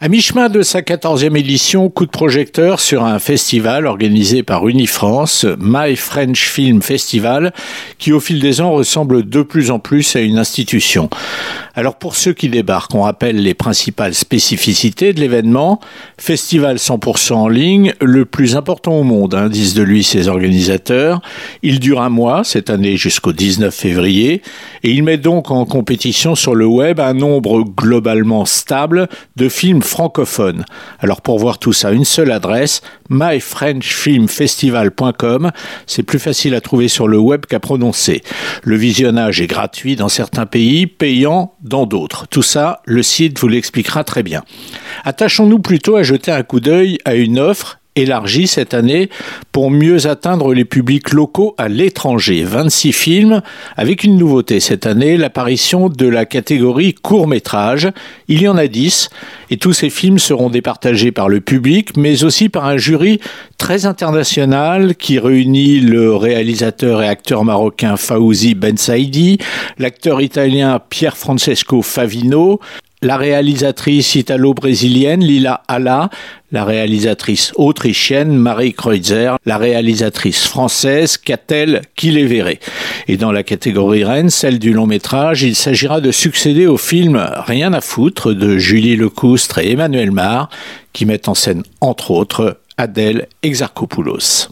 À mi-chemin de sa quatorzième édition, coup de projecteur sur un festival organisé par Unifrance, My French Film Festival, qui au fil des ans ressemble de plus en plus à une institution. Alors pour ceux qui débarquent, on rappelle les principales spécificités de l'événement. Festival 100% en ligne, le plus important au monde, hein, disent de lui ses organisateurs. Il dure un mois, cette année jusqu'au 19 février, et il met donc en compétition sur le web un nombre globalement stable de films francophones. Alors pour voir tout ça, une seule adresse, myfrenchfilmfestival.com. C'est plus facile à trouver sur le web qu'à prononcer. Le visionnage est gratuit dans certains pays, payant dans d'autres. Tout ça, le site vous l'expliquera très bien. Attachons-nous plutôt à jeter un coup d'œil à une offre élargi cette année pour mieux atteindre les publics locaux à l'étranger. 26 films avec une nouveauté cette année, l'apparition de la catégorie court métrage. Il y en a 10 et tous ces films seront départagés par le public mais aussi par un jury très international qui réunit le réalisateur et acteur marocain Fawzi Ben Saidi, l'acteur italien Pier Francesco Favino, la réalisatrice italo-brésilienne Lila Alla, la réalisatrice autrichienne Marie Kreutzer, la réalisatrice française Catel Kilevere. Et dans la catégorie reine, celle du long métrage, il s'agira de succéder au film Rien à foutre de Julie Lecoustre et Emmanuel Mar, qui mettent en scène entre autres Adèle Exarchopoulos.